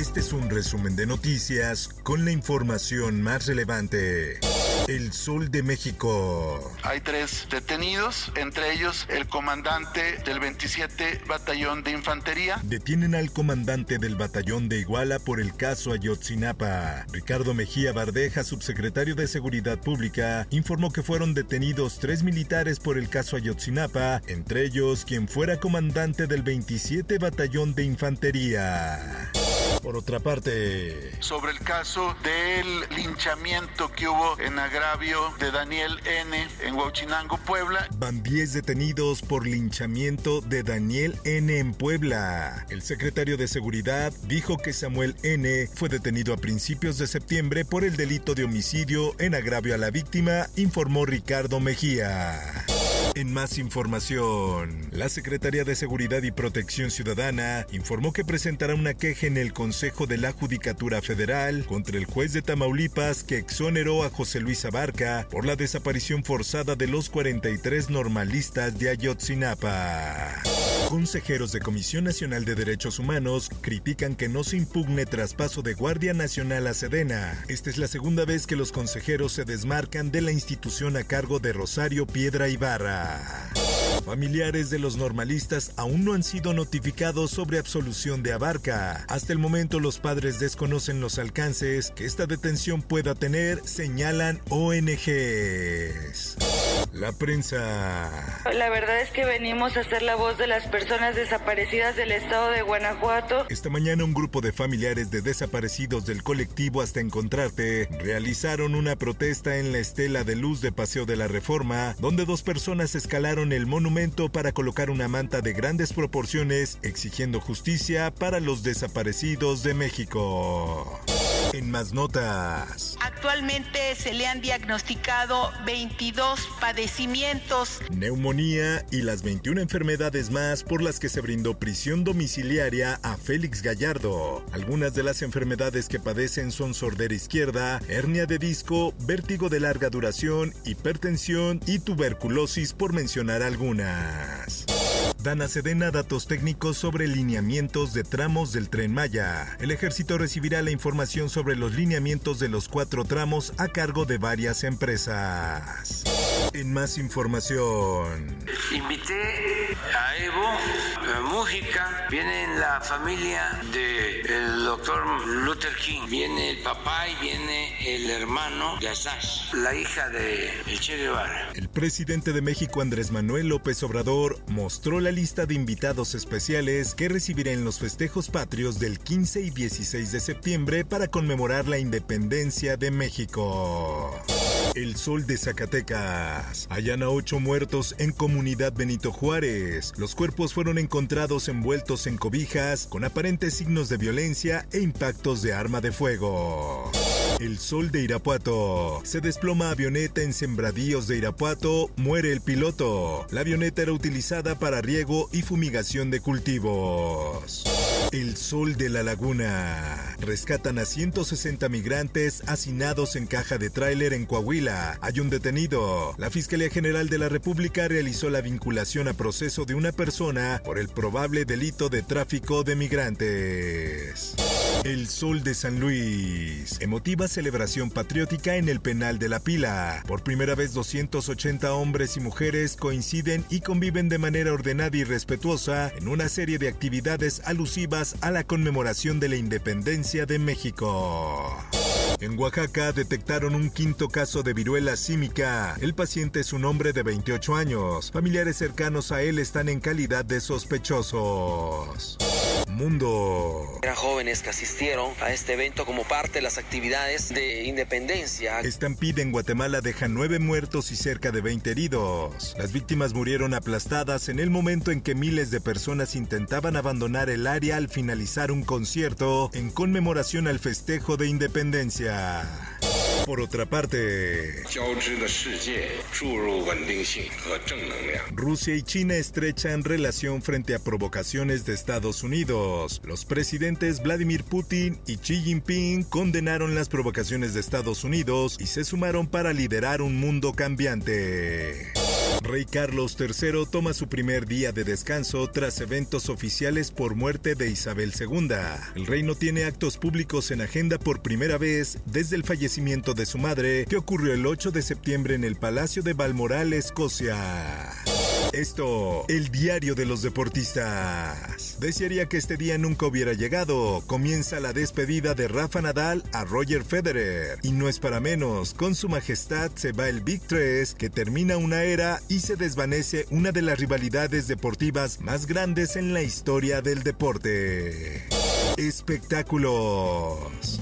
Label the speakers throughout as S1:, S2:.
S1: Este es un resumen de noticias con la información más relevante. El Sol de México.
S2: Hay tres detenidos, entre ellos el comandante del 27 Batallón de Infantería.
S1: Detienen al comandante del batallón de Iguala por el caso Ayotzinapa. Ricardo Mejía Bardeja, subsecretario de Seguridad Pública, informó que fueron detenidos tres militares por el caso Ayotzinapa, entre ellos quien fuera comandante del 27 Batallón de Infantería. Por otra parte,
S2: sobre el caso del linchamiento que hubo en agravio de Daniel N. en Huachinango, Puebla.
S1: Van 10 detenidos por linchamiento de Daniel N. en Puebla. El secretario de Seguridad dijo que Samuel N. fue detenido a principios de septiembre por el delito de homicidio en agravio a la víctima, informó Ricardo Mejía. En más información, la Secretaría de Seguridad y Protección Ciudadana informó que presentará una queja en el Consejo de la Judicatura Federal contra el juez de Tamaulipas que exoneró a José Luis Abarca por la desaparición forzada de los 43 normalistas de Ayotzinapa. Consejeros de Comisión Nacional de Derechos Humanos critican que no se impugne traspaso de Guardia Nacional a Sedena. Esta es la segunda vez que los consejeros se desmarcan de la institución a cargo de Rosario Piedra Ibarra. Familiares de los normalistas aún no han sido notificados sobre absolución de Abarca. Hasta el momento los padres desconocen los alcances que esta detención pueda tener, señalan ONGs. La prensa.
S3: La verdad es que venimos a ser la voz de las personas desaparecidas del estado de Guanajuato.
S1: Esta mañana un grupo de familiares de desaparecidos del colectivo Hasta Encontrarte realizaron una protesta en la estela de luz de Paseo de la Reforma, donde dos personas escalaron el monumento para colocar una manta de grandes proporciones exigiendo justicia para los desaparecidos de México. En más notas.
S4: Actualmente se le han diagnosticado 22 padecimientos.
S1: Neumonía y las 21 enfermedades más por las que se brindó prisión domiciliaria a Félix Gallardo. Algunas de las enfermedades que padecen son sordera izquierda, hernia de disco, vértigo de larga duración, hipertensión y tuberculosis por mencionar algunas. Dan a Sedena datos técnicos sobre lineamientos de tramos del tren Maya. El ejército recibirá la información sobre los lineamientos de los cuatro tramos a cargo de varias empresas. En más información.
S5: Invité a Evo Mújica, viene la familia del doctor Luther King, viene el papá y viene el hermano de Assange, la hija de el Che Guevara.
S1: El presidente de México Andrés Manuel López Obrador mostró la lista de invitados especiales que recibirá en los festejos patrios del 15 y 16 de septiembre para conmemorar la independencia de México. El sol de Zacatecas. Hallan a ocho muertos en comunidad Benito Juárez. Los cuerpos fueron encontrados envueltos en cobijas con aparentes signos de violencia e impactos de arma de fuego. El sol de Irapuato. Se desploma avioneta en sembradíos de Irapuato, muere el piloto. La avioneta era utilizada para riego y fumigación de cultivos. El sol de la laguna. Rescatan a 160 migrantes hacinados en caja de tráiler en Coahuila. Hay un detenido. La Fiscalía General de la República realizó la vinculación a proceso de una persona por el probable delito de tráfico de migrantes. El Sol de San Luis. Emotiva celebración patriótica en el penal de la pila. Por primera vez 280 hombres y mujeres coinciden y conviven de manera ordenada y respetuosa en una serie de actividades alusivas a la conmemoración de la independencia de México. En Oaxaca detectaron un quinto caso de viruela símica. El paciente es un hombre de 28 años. Familiares cercanos a él están en calidad de sospechosos. Mundo.
S6: Eran jóvenes que asistieron a este evento como parte de las actividades de independencia.
S1: Estampida en Guatemala deja nueve muertos y cerca de 20 heridos. Las víctimas murieron aplastadas en el momento en que miles de personas intentaban abandonar el área al finalizar un concierto en conmemoración al festejo de independencia. Por otra parte, Rusia y China estrechan relación frente a provocaciones de Estados Unidos. Los presidentes Vladimir Putin y Xi Jinping condenaron las provocaciones de Estados Unidos y se sumaron para liderar un mundo cambiante. Rey Carlos III toma su primer día de descanso tras eventos oficiales por muerte de Isabel II. El rey no tiene actos públicos en agenda por primera vez desde el fallecimiento de su madre, que ocurrió el 8 de septiembre en el Palacio de Balmoral, Escocia. Esto, el diario de los deportistas. Desearía que este día nunca hubiera llegado. Comienza la despedida de Rafa Nadal a Roger Federer. Y no es para menos, con su majestad se va el Big 3, que termina una era y se desvanece una de las rivalidades deportivas más grandes en la historia del deporte. Espectáculos.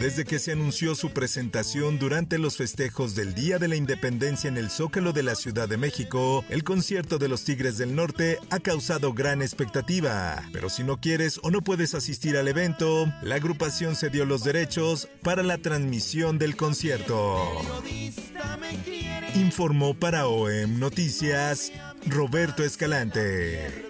S1: Desde que se anunció su presentación durante los festejos del Día de la Independencia en el Zócalo de la Ciudad de México, el concierto de los Tigres del Norte ha causado gran expectativa. Pero si no quieres o no puedes asistir al evento, la agrupación cedió los derechos para la transmisión del concierto. Informó para OEM Noticias Roberto Escalante.